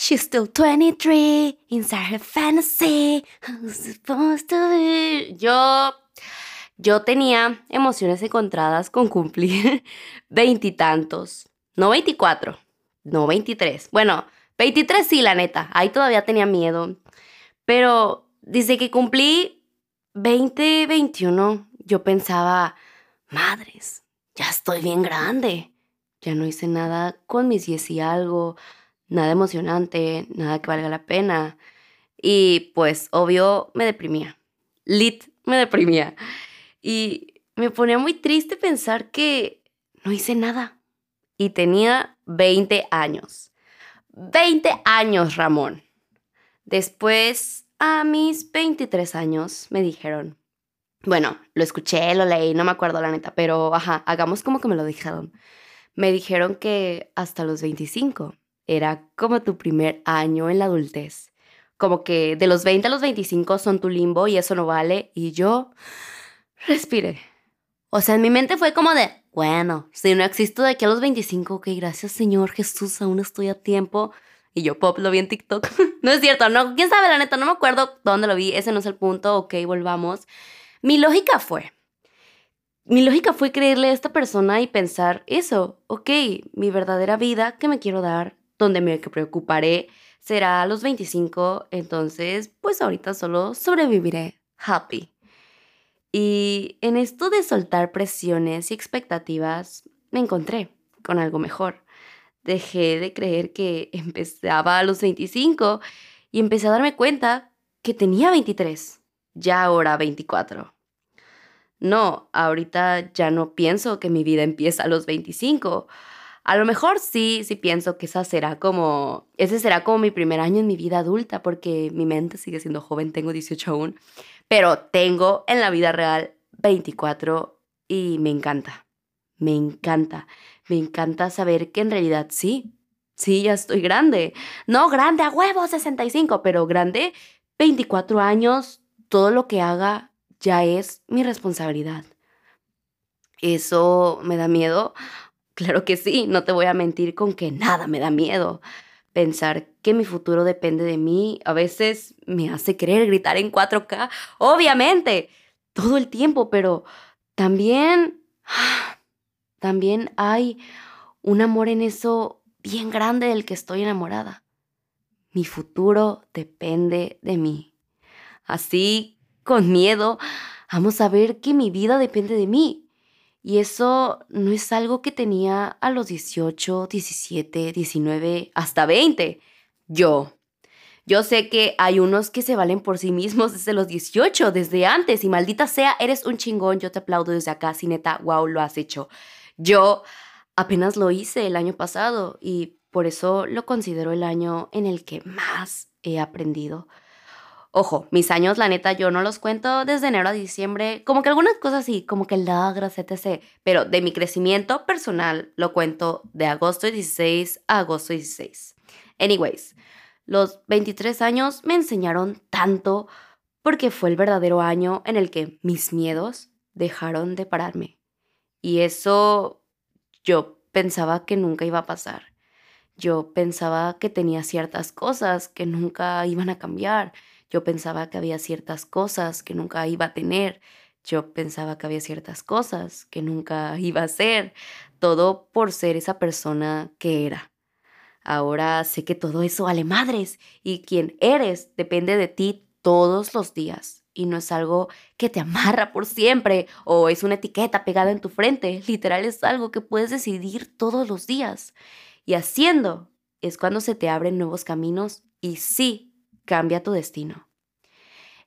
She's still 23, inside her fantasy. Who's supposed to be? Yo, yo tenía emociones encontradas con cumplir veintitantos. No veinticuatro, no veintitrés. Bueno, veintitrés sí, la neta. Ahí todavía tenía miedo. Pero desde que cumplí 20, 21, yo pensaba, madres, ya estoy bien grande. Ya no hice nada con mis 10 y algo nada emocionante, nada que valga la pena. Y pues, obvio, me deprimía. Lit, me deprimía. Y me ponía muy triste pensar que no hice nada. Y tenía 20 años. 20 años, Ramón. Después, a mis 23 años, me dijeron, bueno, lo escuché, lo leí, no me acuerdo la neta, pero ajá, hagamos como que me lo dijeron. Me dijeron que hasta los 25 era como tu primer año en la adultez. Como que de los 20 a los 25 son tu limbo y eso no vale. Y yo respiré. O sea, en mi mente fue como de, bueno, si no existo de aquí a los 25, ok, gracias Señor Jesús, aún estoy a tiempo. Y yo, pop, lo vi en TikTok. no es cierto, no, quién sabe, la neta, no me acuerdo dónde lo vi, ese no es el punto, ok, volvamos. Mi lógica fue, mi lógica fue creerle a esta persona y pensar eso, ok, mi verdadera vida que me quiero dar donde me preocuparé será a los 25, entonces pues ahorita solo sobreviviré happy. Y en esto de soltar presiones y expectativas, me encontré con algo mejor. Dejé de creer que empezaba a los 25 y empecé a darme cuenta que tenía 23, ya ahora 24. No, ahorita ya no pienso que mi vida empieza a los 25 a lo mejor sí, sí pienso que esa será como, ese será como mi primer año en mi vida adulta, porque mi mente sigue siendo joven, tengo 18 aún, pero tengo en la vida real 24 y me encanta, me encanta, me encanta saber que en realidad sí, sí, ya estoy grande. No grande a huevo, 65, pero grande, 24 años, todo lo que haga ya es mi responsabilidad. Eso me da miedo Claro que sí, no te voy a mentir con que nada me da miedo. Pensar que mi futuro depende de mí a veces me hace querer gritar en 4K, obviamente, todo el tiempo, pero también, también hay un amor en eso bien grande del que estoy enamorada. Mi futuro depende de mí. Así, con miedo, vamos a ver que mi vida depende de mí. Y eso no es algo que tenía a los 18, 17, 19, hasta 20. Yo. Yo sé que hay unos que se valen por sí mismos desde los 18, desde antes, y maldita sea, eres un chingón, yo te aplaudo desde acá, si neta, wow, lo has hecho. Yo apenas lo hice el año pasado y por eso lo considero el año en el que más he aprendido. Ojo, mis años, la neta, yo no los cuento desde enero a diciembre, como que algunas cosas sí, como que logros, etc. Pero de mi crecimiento personal lo cuento de agosto 16 a agosto 16. Anyways, los 23 años me enseñaron tanto porque fue el verdadero año en el que mis miedos dejaron de pararme. Y eso yo pensaba que nunca iba a pasar. Yo pensaba que tenía ciertas cosas que nunca iban a cambiar yo pensaba que había ciertas cosas que nunca iba a tener. Yo pensaba que había ciertas cosas que nunca iba a ser. Todo por ser esa persona que era. Ahora sé que todo eso vale madres y quien eres depende de ti todos los días. Y no es algo que te amarra por siempre o es una etiqueta pegada en tu frente. Literal es algo que puedes decidir todos los días. Y haciendo es cuando se te abren nuevos caminos y sí cambia tu destino.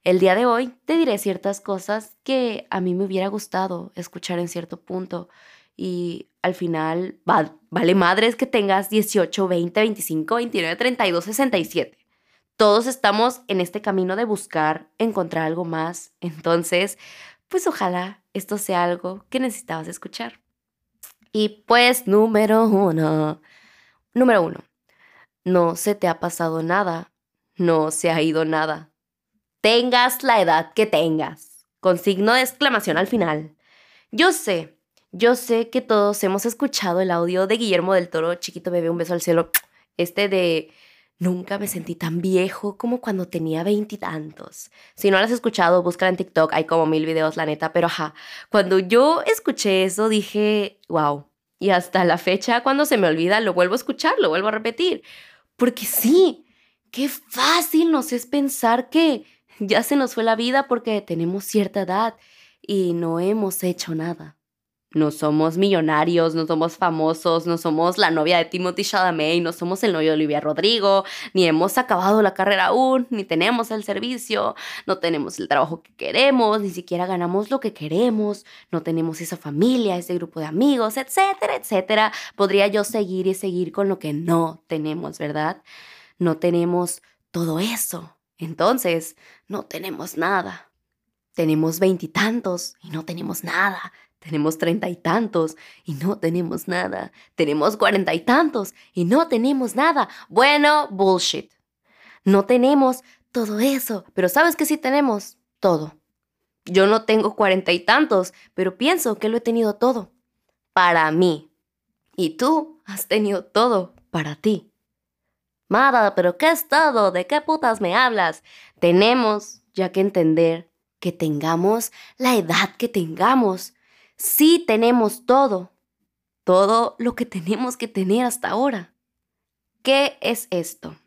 El día de hoy te diré ciertas cosas que a mí me hubiera gustado escuchar en cierto punto y al final vale madres que tengas 18, 20, 25, 29, 32, 67. Todos estamos en este camino de buscar encontrar algo más. Entonces, pues ojalá esto sea algo que necesitabas escuchar. Y pues número uno. Número uno. No se te ha pasado nada no se ha ido nada. Tengas la edad que tengas, con signo de exclamación al final. Yo sé, yo sé que todos hemos escuchado el audio de Guillermo del Toro, chiquito bebé, un beso al cielo, este de Nunca me sentí tan viejo como cuando tenía veintitantos. Si no lo has escuchado, búscala en TikTok, hay como mil videos, la neta, pero ajá, cuando yo escuché eso dije, wow. Y hasta la fecha, cuando se me olvida, lo vuelvo a escuchar, lo vuelvo a repetir. Porque sí, qué fácil nos es pensar que ya se nos fue la vida porque tenemos cierta edad y no hemos hecho nada. No somos millonarios, no somos famosos, no somos la novia de Timothy Chalamet, no somos el novio de Olivia Rodrigo, ni hemos acabado la carrera aún, ni tenemos el servicio, no tenemos el trabajo que queremos, ni siquiera ganamos lo que queremos, no tenemos esa familia, ese grupo de amigos, etcétera, etcétera. Podría yo seguir y seguir con lo que no tenemos, ¿verdad? No tenemos todo eso. Entonces, no tenemos nada. Tenemos veintitantos y no tenemos nada. Tenemos treinta y tantos y no tenemos nada. Tenemos cuarenta y tantos y no tenemos nada. Bueno, bullshit. No tenemos todo eso, pero ¿sabes que sí tenemos? Todo. Yo no tengo cuarenta y tantos, pero pienso que lo he tenido todo. Para mí. Y tú has tenido todo para ti. Mara, pero ¿qué es todo? ¿De qué putas me hablas? Tenemos ya que entender que tengamos la edad que tengamos sí tenemos todo, todo lo que tenemos que tener hasta ahora. ¿Qué es esto?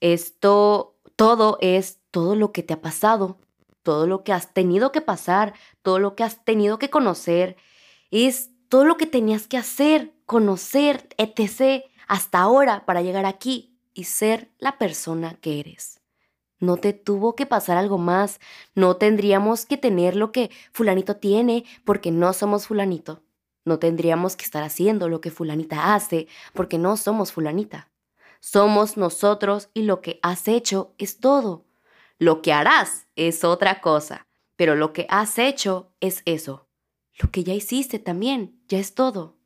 Esto, todo es todo lo que te ha pasado, todo lo que has tenido que pasar, todo lo que has tenido que conocer, es todo lo que tenías que hacer, conocer, etc. hasta ahora para llegar aquí y ser la persona que eres. No te tuvo que pasar algo más. No tendríamos que tener lo que fulanito tiene porque no somos fulanito. No tendríamos que estar haciendo lo que fulanita hace porque no somos fulanita. Somos nosotros y lo que has hecho es todo. Lo que harás es otra cosa, pero lo que has hecho es eso. Lo que ya hiciste también, ya es todo.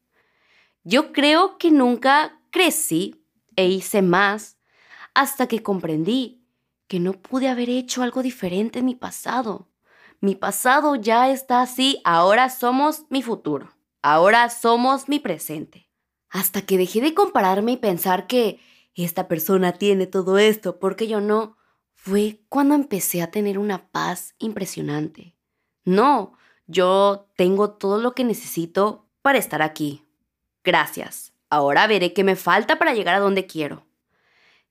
Yo creo que nunca crecí e hice más hasta que comprendí que no pude haber hecho algo diferente en mi pasado. Mi pasado ya está así, ahora somos mi futuro. Ahora somos mi presente. Hasta que dejé de compararme y pensar que esta persona tiene todo esto porque yo no, fue cuando empecé a tener una paz impresionante. No, yo tengo todo lo que necesito para estar aquí. Gracias. Ahora veré qué me falta para llegar a donde quiero.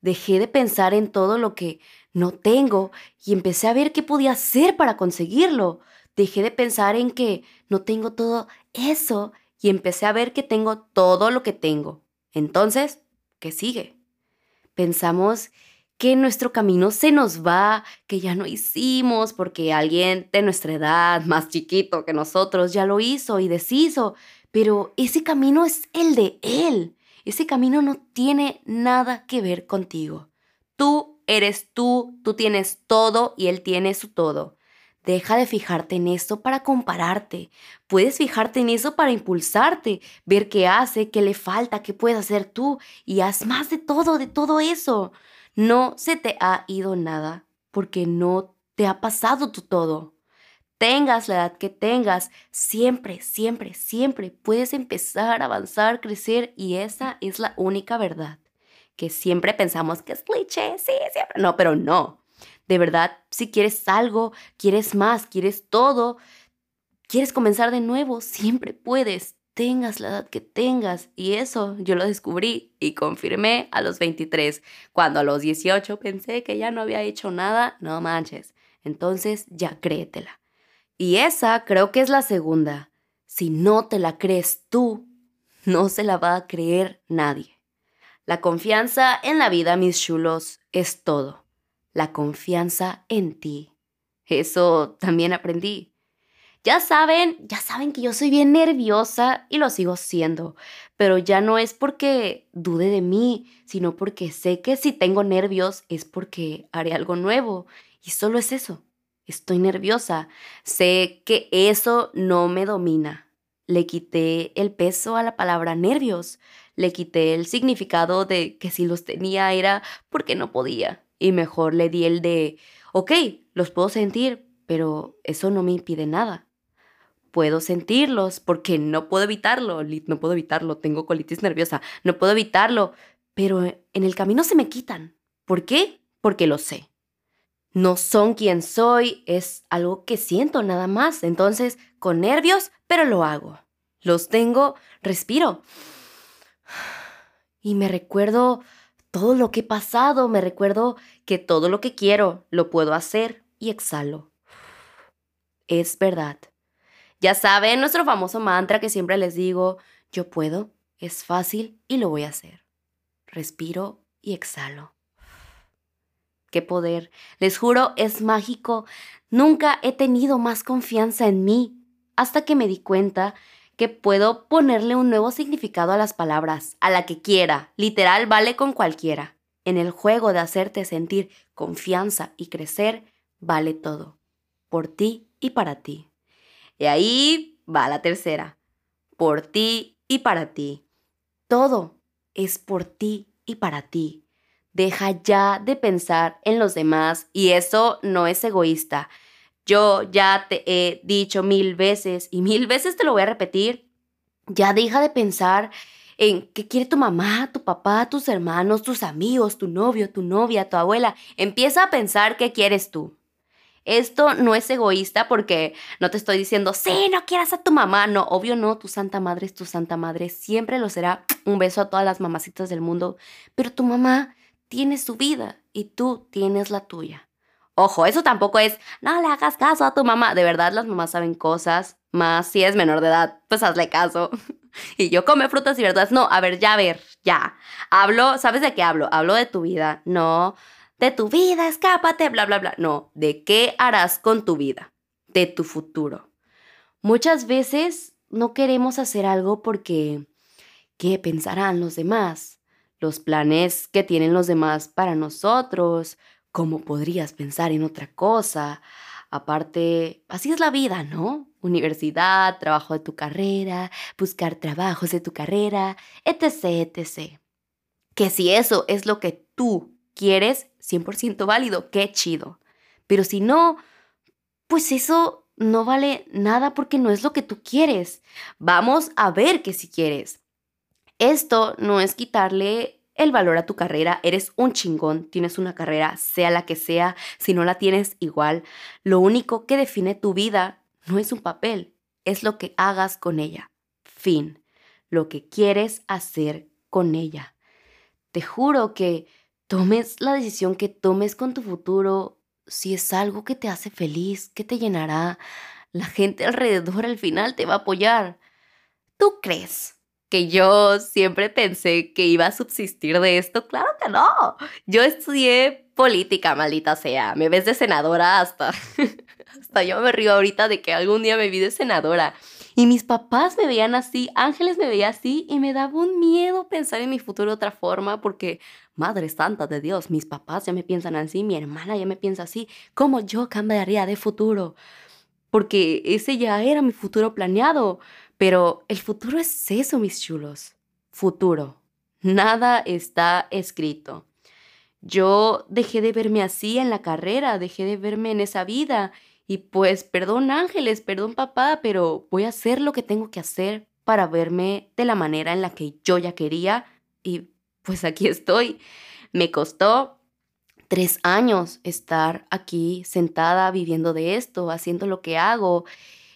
Dejé de pensar en todo lo que no tengo y empecé a ver qué podía hacer para conseguirlo. Dejé de pensar en que no tengo todo eso y empecé a ver que tengo todo lo que tengo. Entonces, ¿qué sigue? Pensamos que nuestro camino se nos va, que ya no hicimos porque alguien de nuestra edad, más chiquito que nosotros, ya lo hizo y deshizo, pero ese camino es el de él. Ese camino no tiene nada que ver contigo. Tú eres tú, tú tienes todo y él tiene su todo. Deja de fijarte en eso para compararte. Puedes fijarte en eso para impulsarte, ver qué hace, qué le falta, qué puedes hacer tú y haz más de todo, de todo eso. No se te ha ido nada porque no te ha pasado tu todo. Tengas la edad que tengas, siempre, siempre, siempre puedes empezar a avanzar, crecer y esa es la única verdad que siempre pensamos que es cliché, sí, siempre. No, pero no. De verdad, si quieres algo, quieres más, quieres todo, quieres comenzar de nuevo, siempre puedes. Tengas la edad que tengas. Y eso yo lo descubrí y confirmé a los 23. Cuando a los 18 pensé que ya no había hecho nada, no manches. Entonces ya créetela. Y esa creo que es la segunda. Si no te la crees tú, no se la va a creer nadie. La confianza en la vida, mis chulos, es todo. La confianza en ti. Eso también aprendí. Ya saben, ya saben que yo soy bien nerviosa y lo sigo siendo, pero ya no es porque dude de mí, sino porque sé que si tengo nervios es porque haré algo nuevo y solo es eso. Estoy nerviosa. Sé que eso no me domina. Le quité el peso a la palabra nervios le quité el significado de que si los tenía era porque no podía. Y mejor le di el de, ok, los puedo sentir, pero eso no me impide nada. Puedo sentirlos porque no puedo evitarlo, no puedo evitarlo, tengo colitis nerviosa, no puedo evitarlo, pero en el camino se me quitan. ¿Por qué? Porque lo sé. No son quien soy, es algo que siento nada más. Entonces, con nervios, pero lo hago. Los tengo, respiro. Y me recuerdo todo lo que he pasado, me recuerdo que todo lo que quiero lo puedo hacer y exhalo. Es verdad. Ya saben nuestro famoso mantra que siempre les digo, yo puedo, es fácil y lo voy a hacer. Respiro y exhalo. Qué poder. Les juro, es mágico. Nunca he tenido más confianza en mí hasta que me di cuenta que puedo ponerle un nuevo significado a las palabras, a la que quiera. Literal vale con cualquiera. En el juego de hacerte sentir confianza y crecer, vale todo. Por ti y para ti. Y ahí va la tercera. Por ti y para ti. Todo es por ti y para ti. Deja ya de pensar en los demás y eso no es egoísta. Yo ya te he dicho mil veces y mil veces te lo voy a repetir. Ya deja de pensar en qué quiere tu mamá, tu papá, tus hermanos, tus amigos, tu novio, tu novia, tu abuela. Empieza a pensar qué quieres tú. Esto no es egoísta porque no te estoy diciendo, sí, no quieras a tu mamá. No, obvio no, tu santa madre es tu santa madre. Siempre lo será. Un beso a todas las mamacitas del mundo. Pero tu mamá tiene su vida y tú tienes la tuya. Ojo, eso tampoco es, no le hagas caso a tu mamá. De verdad, las mamás saben cosas. Más si es menor de edad, pues hazle caso. y yo come frutas y verduras. No, a ver, ya, a ver, ya. Hablo, ¿sabes de qué hablo? Hablo de tu vida. No de tu vida, escápate, bla, bla, bla. No, de qué harás con tu vida, de tu futuro. Muchas veces no queremos hacer algo porque, ¿qué pensarán los demás? Los planes que tienen los demás para nosotros, cómo podrías pensar en otra cosa. Aparte, así es la vida, ¿no? Universidad, trabajo de tu carrera, buscar trabajos de tu carrera, etc., etc. Que si eso es lo que tú quieres, 100% válido, qué chido. Pero si no, pues eso no vale nada porque no es lo que tú quieres. Vamos a ver que si quieres. Esto no es quitarle el valor a tu carrera, eres un chingón, tienes una carrera, sea la que sea, si no la tienes igual. Lo único que define tu vida no es un papel, es lo que hagas con ella. Fin, lo que quieres hacer con ella. Te juro que tomes la decisión que tomes con tu futuro, si es algo que te hace feliz, que te llenará, la gente alrededor al final te va a apoyar. ¿Tú crees que yo siempre pensé que iba a subsistir de esto? Claro que no. Yo estudié política, maldita sea. Me ves de senadora hasta... hasta yo me río ahorita de que algún día me vi de senadora. Y mis papás me veían así, Ángeles me veía así y me daba un miedo pensar en mi futuro de otra forma porque, Madre Santa de Dios, mis papás ya me piensan así, mi hermana ya me piensa así, ¿cómo yo cambiaría de futuro? Porque ese ya era mi futuro planeado, pero el futuro es eso, mis chulos, futuro. Nada está escrito. Yo dejé de verme así en la carrera, dejé de verme en esa vida y pues, perdón ángeles, perdón papá, pero voy a hacer lo que tengo que hacer para verme de la manera en la que yo ya quería. Y pues aquí estoy. Me costó tres años estar aquí sentada viviendo de esto, haciendo lo que hago.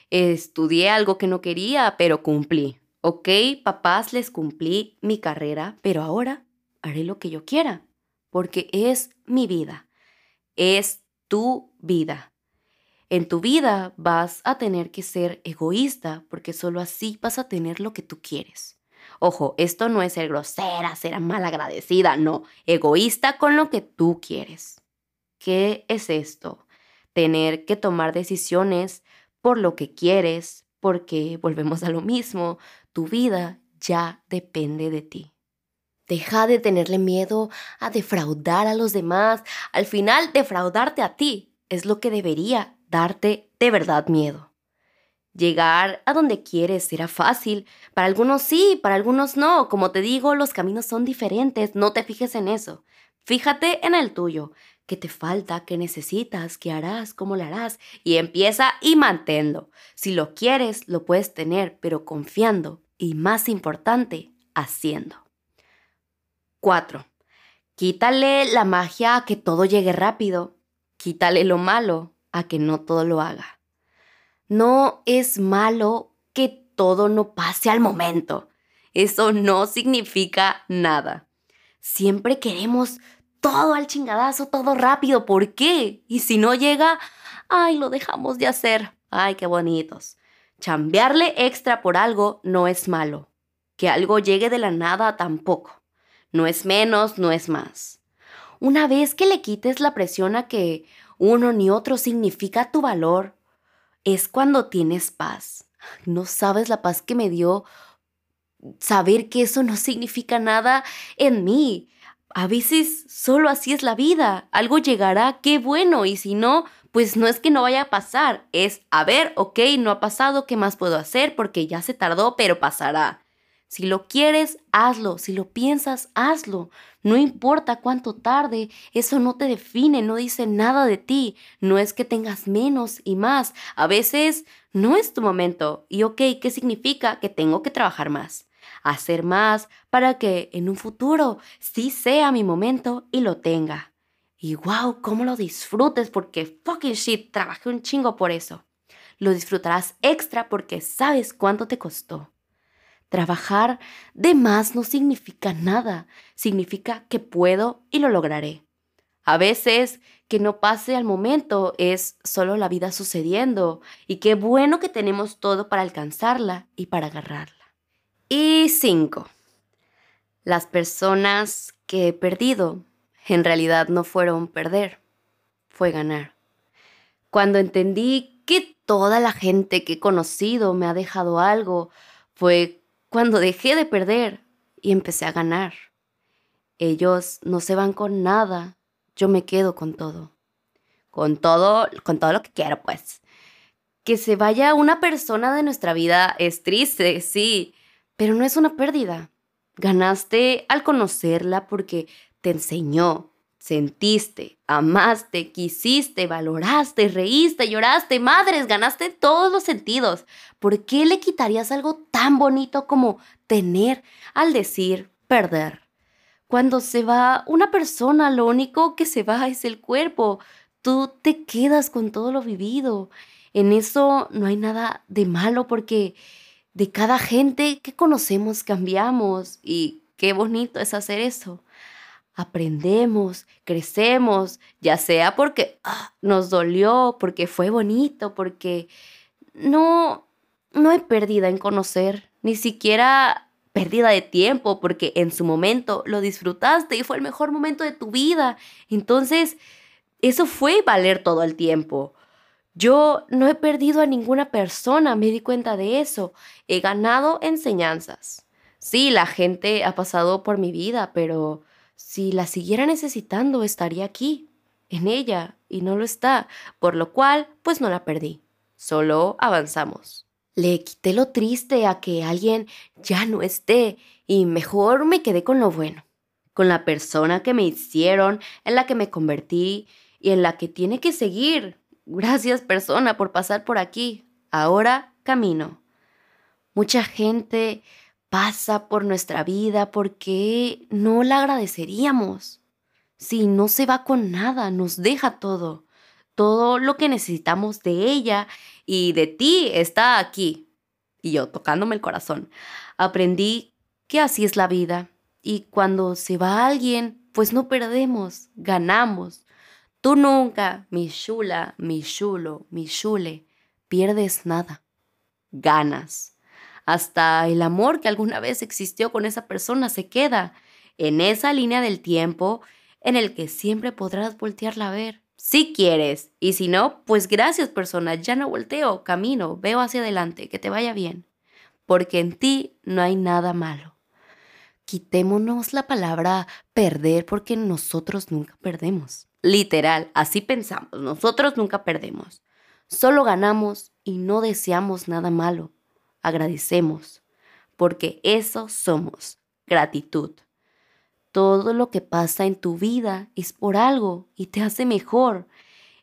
Estudié algo que no quería, pero cumplí. Ok, papás, les cumplí mi carrera, pero ahora haré lo que yo quiera, porque es mi vida. Es tu vida. En tu vida vas a tener que ser egoísta porque solo así vas a tener lo que tú quieres. Ojo, esto no es ser grosera, ser malagradecida, no, egoísta con lo que tú quieres. ¿Qué es esto? Tener que tomar decisiones por lo que quieres, porque volvemos a lo mismo, tu vida ya depende de ti. Deja de tenerle miedo a defraudar a los demás, al final defraudarte a ti es lo que debería darte de verdad miedo. Llegar a donde quieres será fácil. Para algunos sí, para algunos no. Como te digo, los caminos son diferentes. No te fijes en eso. Fíjate en el tuyo. ¿Qué te falta? ¿Qué necesitas? ¿Qué harás? ¿Cómo lo harás? Y empieza y manténlo. Si lo quieres, lo puedes tener, pero confiando y más importante, haciendo. 4. Quítale la magia a que todo llegue rápido. Quítale lo malo a que no todo lo haga. No es malo que todo no pase al momento. Eso no significa nada. Siempre queremos todo al chingadazo, todo rápido. ¿Por qué? Y si no llega, ay, lo dejamos de hacer. Ay, qué bonitos. Chambearle extra por algo no es malo. Que algo llegue de la nada tampoco. No es menos, no es más. Una vez que le quites la presión a que uno ni otro significa tu valor, es cuando tienes paz. No sabes la paz que me dio saber que eso no significa nada en mí. A veces solo así es la vida. Algo llegará, qué bueno, y si no, pues no es que no vaya a pasar, es, a ver, ok, no ha pasado, ¿qué más puedo hacer? Porque ya se tardó, pero pasará. Si lo quieres, hazlo. Si lo piensas, hazlo. No importa cuánto tarde, eso no te define, no dice nada de ti. No es que tengas menos y más. A veces no es tu momento. Y ok, ¿qué significa? Que tengo que trabajar más. Hacer más para que en un futuro sí sea mi momento y lo tenga. Y wow, cómo lo disfrutes porque fucking shit, trabajé un chingo por eso. Lo disfrutarás extra porque sabes cuánto te costó. Trabajar de más no significa nada, significa que puedo y lo lograré. A veces que no pase al momento es solo la vida sucediendo y qué bueno que tenemos todo para alcanzarla y para agarrarla. Y cinco, Las personas que he perdido en realidad no fueron perder, fue ganar. Cuando entendí que toda la gente que he conocido me ha dejado algo, fue cuando dejé de perder y empecé a ganar. Ellos no se van con nada, yo me quedo con todo. Con todo, con todo lo que quiero, pues. Que se vaya una persona de nuestra vida es triste, sí, pero no es una pérdida. Ganaste al conocerla porque te enseñó, sentiste, amaste, quisiste, valoraste, reíste, lloraste, madres, ganaste todos los sentidos. ¿Por qué le quitarías algo tan bonito como tener al decir perder? Cuando se va una persona, lo único que se va es el cuerpo. Tú te quedas con todo lo vivido. En eso no hay nada de malo porque de cada gente que conocemos cambiamos y qué bonito es hacer eso aprendemos, crecemos, ya sea porque ah, nos dolió, porque fue bonito, porque no, no hay pérdida en conocer, ni siquiera pérdida de tiempo, porque en su momento lo disfrutaste y fue el mejor momento de tu vida. Entonces, eso fue valer todo el tiempo. Yo no he perdido a ninguna persona, me di cuenta de eso. He ganado enseñanzas. Sí, la gente ha pasado por mi vida, pero si la siguiera necesitando, estaría aquí, en ella, y no lo está, por lo cual, pues no la perdí. Solo avanzamos. Le quité lo triste a que alguien ya no esté y mejor me quedé con lo bueno, con la persona que me hicieron, en la que me convertí y en la que tiene que seguir. Gracias persona por pasar por aquí. Ahora camino. Mucha gente pasa por nuestra vida, porque no la agradeceríamos? Si no se va con nada, nos deja todo. Todo lo que necesitamos de ella y de ti está aquí. Y yo tocándome el corazón. Aprendí que así es la vida. Y cuando se va alguien, pues no perdemos, ganamos. Tú nunca, mi chula, mi chulo, mi chule, pierdes nada. Ganas hasta el amor que alguna vez existió con esa persona se queda en esa línea del tiempo en el que siempre podrás voltearla a ver. Si quieres, y si no, pues gracias persona, ya no volteo, camino, veo hacia adelante, que te vaya bien, porque en ti no hay nada malo. Quitémonos la palabra perder porque nosotros nunca perdemos. Literal, así pensamos, nosotros nunca perdemos. Solo ganamos y no deseamos nada malo agradecemos, porque eso somos, gratitud. Todo lo que pasa en tu vida es por algo y te hace mejor.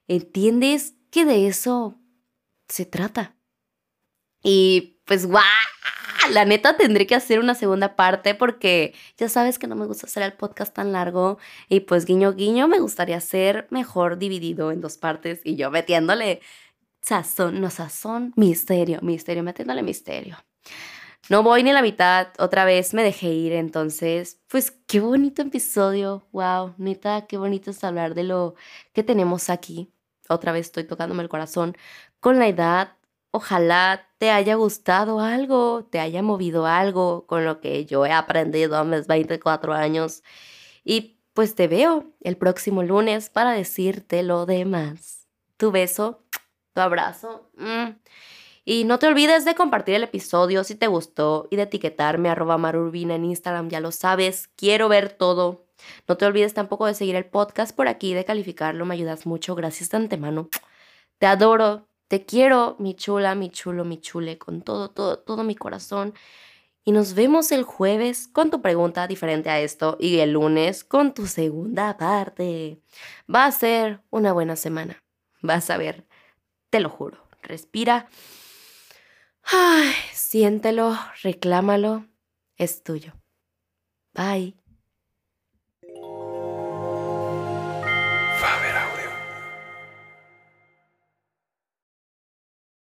¿Entiendes que de eso se trata? Y pues, guau, la neta tendré que hacer una segunda parte porque ya sabes que no me gusta hacer el podcast tan largo y pues guiño guiño me gustaría hacer mejor dividido en dos partes y yo metiéndole sazón, no sazón, misterio, misterio, metiéndole misterio. No voy ni la mitad, otra vez me dejé ir, entonces, pues qué bonito episodio, wow, neta, qué bonito es hablar de lo que tenemos aquí. Otra vez estoy tocándome el corazón con la edad. Ojalá te haya gustado algo, te haya movido algo con lo que yo he aprendido a mis 24 años. Y pues te veo el próximo lunes para decirte lo demás. Tu beso, tu abrazo. Mm. Y no te olvides de compartir el episodio si te gustó y de etiquetarme arroba marurbina en Instagram, ya lo sabes, quiero ver todo. No te olvides tampoco de seguir el podcast por aquí, de calificarlo, me ayudas mucho, gracias de antemano. Te adoro, te quiero, mi chula, mi chulo, mi chule, con todo, todo, todo mi corazón. Y nos vemos el jueves con tu pregunta diferente a esto y el lunes con tu segunda parte. Va a ser una buena semana. Vas a ver, te lo juro. Respira. Ay, siéntelo, reclámalo, es tuyo. Bye.